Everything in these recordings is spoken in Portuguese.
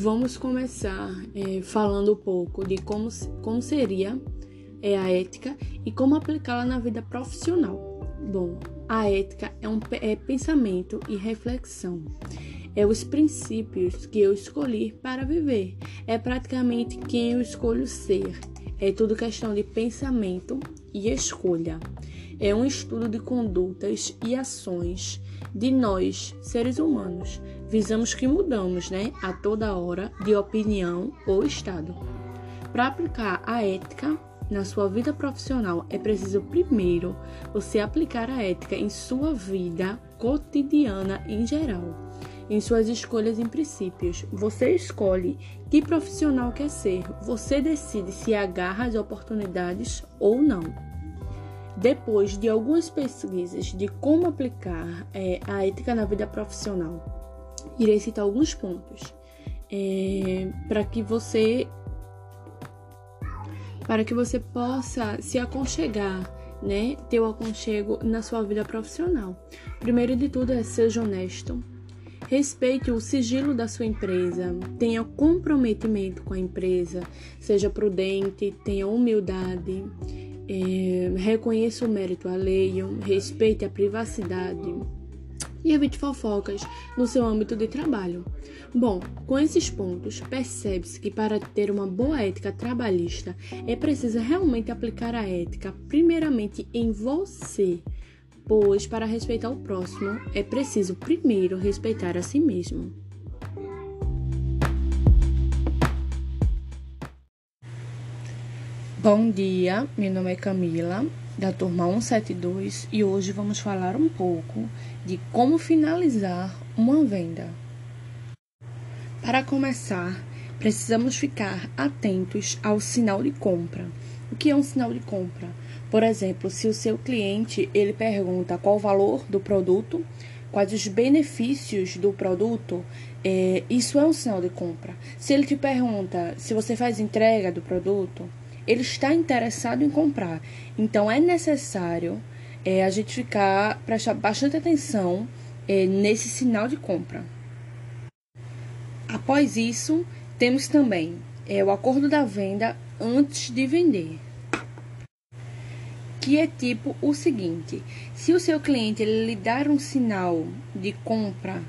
Vamos começar é, falando um pouco de como, como seria é, a ética e como aplicá-la na vida profissional. Bom, a ética é um é pensamento e reflexão. É os princípios que eu escolhi para viver. É praticamente quem eu escolho ser. É tudo questão de pensamento e escolha. É um estudo de condutas e ações de nós, seres humanos. Visamos que mudamos, né, a toda hora de opinião ou estado. Para aplicar a ética na sua vida profissional, é preciso primeiro você aplicar a ética em sua vida cotidiana em geral, em suas escolhas e princípios. Você escolhe que profissional quer ser, você decide se agarra às oportunidades ou não. Depois de algumas pesquisas de como aplicar é, a ética na vida profissional, irei citar alguns pontos é, para que você para que você possa se aconchegar, né? Ter o aconchego na sua vida profissional. Primeiro de tudo é seja honesto. Respeite o sigilo da sua empresa, tenha comprometimento com a empresa, seja prudente, tenha humildade, é, reconheça o mérito alheio, respeite a privacidade e evite fofocas no seu âmbito de trabalho. Bom, com esses pontos, percebe-se que para ter uma boa ética trabalhista é preciso realmente aplicar a ética primeiramente em você, pois para respeitar o próximo é preciso primeiro respeitar a si mesmo. Bom dia, meu nome é Camila, da turma 172, e hoje vamos falar um pouco de como finalizar uma venda. Para começar, precisamos ficar atentos ao sinal de compra. O que é um sinal de compra? Por exemplo, se o seu cliente ele pergunta qual o valor do produto, quais os benefícios do produto, é, isso é um sinal de compra. Se ele te pergunta se você faz entrega do produto, ele está interessado em comprar. Então é necessário é, a gente ficar, prestar bastante atenção é, nesse sinal de compra. Após isso, temos também é, o acordo da venda antes de vender. Que é tipo o seguinte: se o seu cliente ele lhe dar um sinal de compra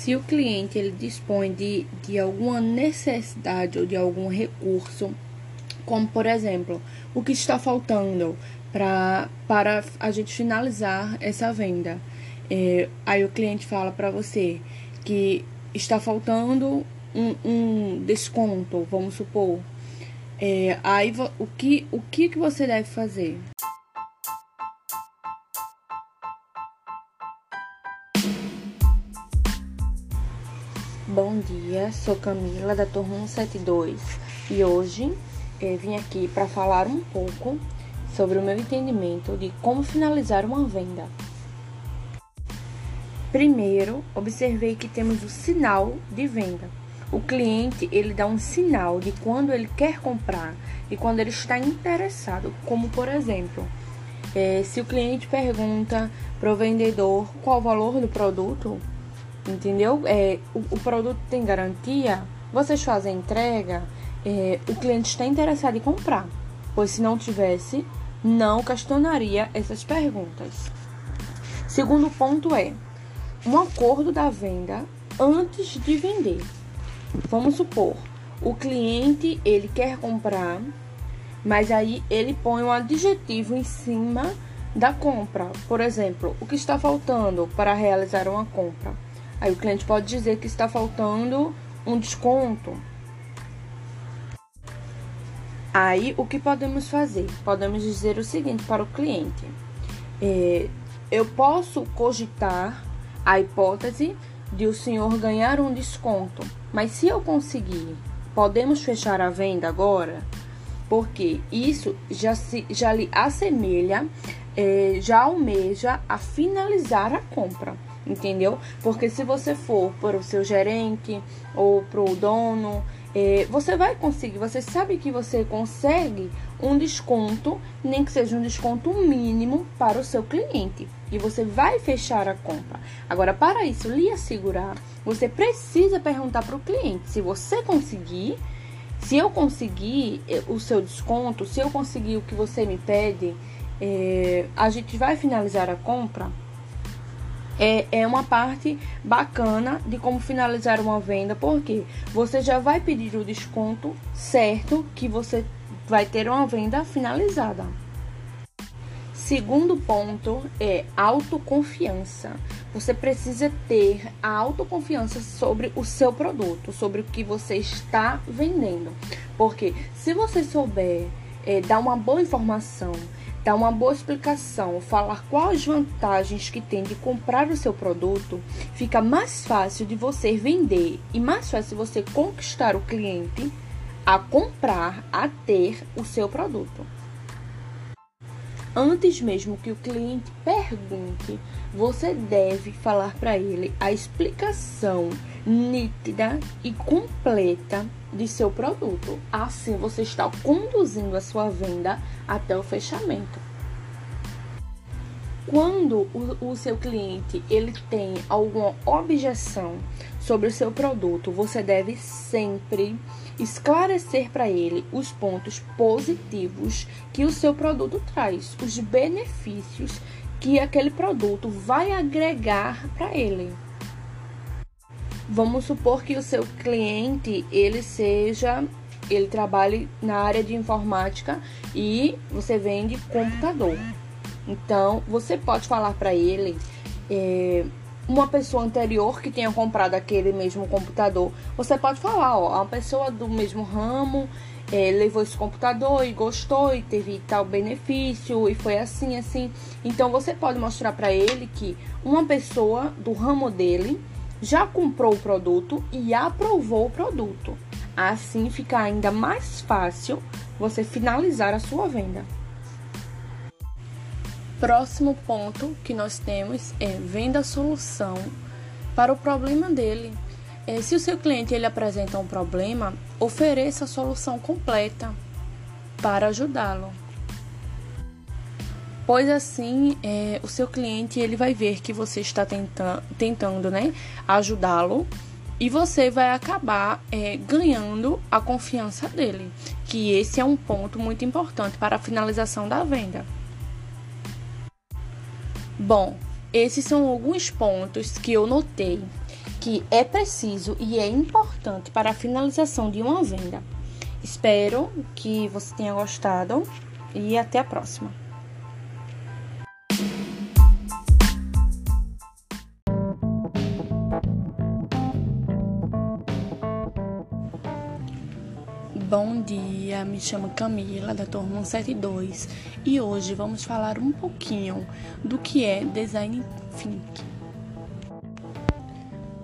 se o cliente ele dispõe de, de alguma necessidade ou de algum recurso, como por exemplo, o que está faltando pra, para a gente finalizar essa venda. É, aí o cliente fala para você que está faltando um, um desconto, vamos supor. É, aí o que, o que, que você deve fazer? Bom dia, sou Camila da turma 172 e hoje eh, vim aqui para falar um pouco sobre o meu entendimento de como finalizar uma venda. Primeiro, observei que temos o sinal de venda. O cliente ele dá um sinal de quando ele quer comprar e quando ele está interessado, como por exemplo, eh, se o cliente pergunta para o vendedor qual o valor do produto, entendeu? É, o, o produto tem garantia, vocês fazem entrega, é, o cliente está interessado em comprar, pois se não tivesse, não questionaria essas perguntas. Segundo ponto é um acordo da venda antes de vender. Vamos supor, o cliente ele quer comprar, mas aí ele põe um adjetivo em cima da compra. Por exemplo, o que está faltando para realizar uma compra? Aí o cliente pode dizer que está faltando um desconto. Aí o que podemos fazer? Podemos dizer o seguinte para o cliente: é, eu posso cogitar a hipótese de o senhor ganhar um desconto, mas se eu conseguir, podemos fechar a venda agora? Porque isso já, se, já lhe assemelha, é, já almeja a finalizar a compra entendeu? Porque se você for para o seu gerente ou para o dono, é, você vai conseguir, você sabe que você consegue um desconto, nem que seja um desconto mínimo para o seu cliente. E você vai fechar a compra. Agora, para isso lhe assegurar, você precisa perguntar para o cliente se você conseguir. Se eu conseguir eh, o seu desconto, se eu conseguir o que você me pede, é, a gente vai finalizar a compra é, é uma parte bacana de como finalizar uma venda, porque você já vai pedir o desconto certo que você vai ter uma venda finalizada. Segundo ponto é autoconfiança. Você precisa ter a autoconfiança sobre o seu produto, sobre o que você está vendendo. Porque se você souber é, dar uma boa informação, dar uma boa explicação, falar quais vantagens que tem de comprar o seu produto, fica mais fácil de você vender e mais fácil você conquistar o cliente a comprar, a ter o seu produto. Antes mesmo que o cliente pergunte, você deve falar para ele a explicação nítida e completa de seu produto. Assim você está conduzindo a sua venda até o fechamento. Quando o, o seu cliente ele tem alguma objeção sobre o seu produto, você deve sempre esclarecer para ele os pontos positivos que o seu produto traz, os benefícios que aquele produto vai agregar para ele. Vamos supor que o seu cliente ele seja ele trabalhe na área de informática e você vende computador. Então você pode falar para ele é, uma pessoa anterior que tenha comprado aquele mesmo computador. Você pode falar, ó, uma pessoa do mesmo ramo é, levou esse computador e gostou e teve tal benefício e foi assim assim. Então você pode mostrar para ele que uma pessoa do ramo dele já comprou o produto e aprovou o produto. Assim fica ainda mais fácil você finalizar a sua venda. Próximo ponto que nós temos é venda solução para o problema dele. É, se o seu cliente ele apresenta um problema, ofereça a solução completa para ajudá-lo pois assim é, o seu cliente ele vai ver que você está tentando, tentando né, ajudá-lo e você vai acabar é, ganhando a confiança dele, que esse é um ponto muito importante para a finalização da venda. Bom, esses são alguns pontos que eu notei que é preciso e é importante para a finalização de uma venda. Espero que você tenha gostado e até a próxima. Bom dia, me chamo Camila da turma 172 e hoje vamos falar um pouquinho do que é Design Think.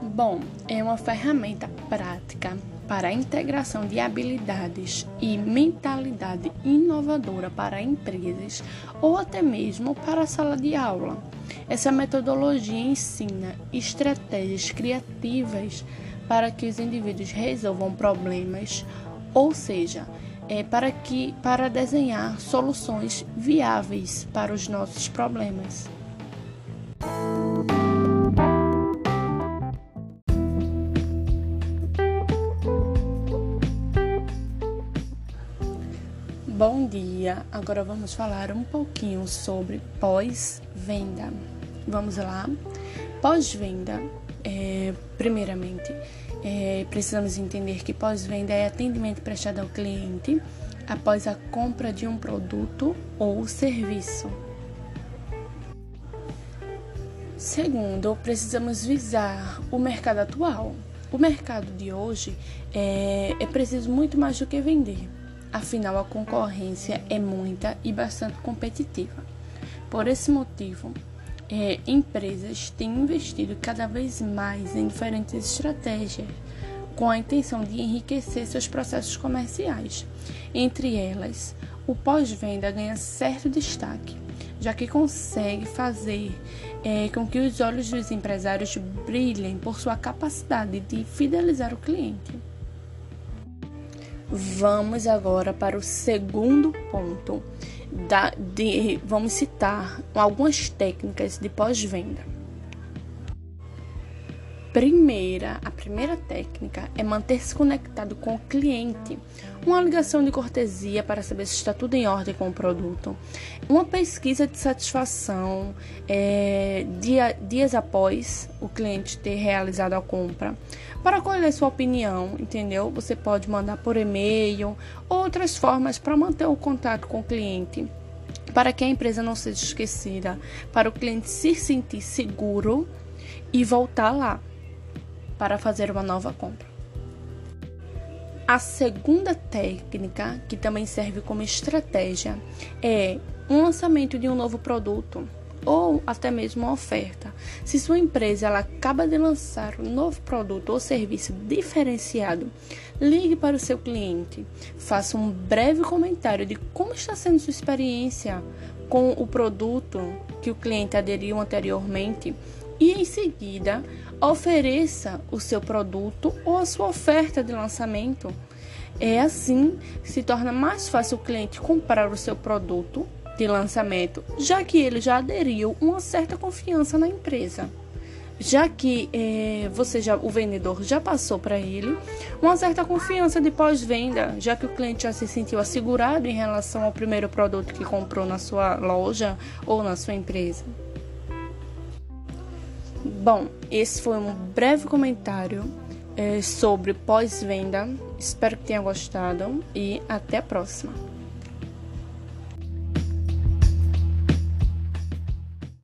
Bom, é uma ferramenta prática para a integração de habilidades e mentalidade inovadora para empresas ou até mesmo para a sala de aula. Essa metodologia ensina estratégias criativas para que os indivíduos resolvam problemas ou seja, é para que para desenhar soluções viáveis para os nossos problemas. Bom dia! Agora vamos falar um pouquinho sobre pós-venda. Vamos lá? Pós-venda, é, primeiramente, é, precisamos entender que pós-venda é atendimento prestado ao cliente após a compra de um produto ou serviço. Segundo, precisamos visar o mercado atual. O mercado de hoje é, é preciso muito mais do que vender, afinal, a concorrência é muita e bastante competitiva. Por esse motivo, é, empresas têm investido cada vez mais em diferentes estratégias com a intenção de enriquecer seus processos comerciais. Entre elas, o pós-venda ganha certo destaque, já que consegue fazer é, com que os olhos dos empresários brilhem por sua capacidade de fidelizar o cliente. Vamos agora para o segundo ponto. Da, de, vamos citar algumas técnicas de pós-venda. Primeira, a primeira técnica é manter-se conectado com o cliente. Uma ligação de cortesia para saber se está tudo em ordem com o produto. Uma pesquisa de satisfação é, dia, dias após o cliente ter realizado a compra. Para colher sua opinião, entendeu? Você pode mandar por e-mail, outras formas para manter o contato com o cliente para que a empresa não seja esquecida, para o cliente se sentir seguro e voltar lá para fazer uma nova compra. A segunda técnica, que também serve como estratégia, é um lançamento de um novo produto ou até mesmo uma oferta. Se sua empresa ela acaba de lançar um novo produto ou serviço diferenciado, ligue para o seu cliente, faça um breve comentário de como está sendo sua experiência com o produto que o cliente aderiu anteriormente e em seguida ofereça o seu produto ou a sua oferta de lançamento. É assim se torna mais fácil o cliente comprar o seu produto de lançamento, já que ele já aderiu uma certa confiança na empresa. Já que é, você já, o vendedor já passou para ele uma certa confiança de pós-venda, já que o cliente já se sentiu assegurado em relação ao primeiro produto que comprou na sua loja ou na sua empresa. Bom, esse foi um breve comentário é, sobre pós-venda. Espero que tenha gostado e até a próxima.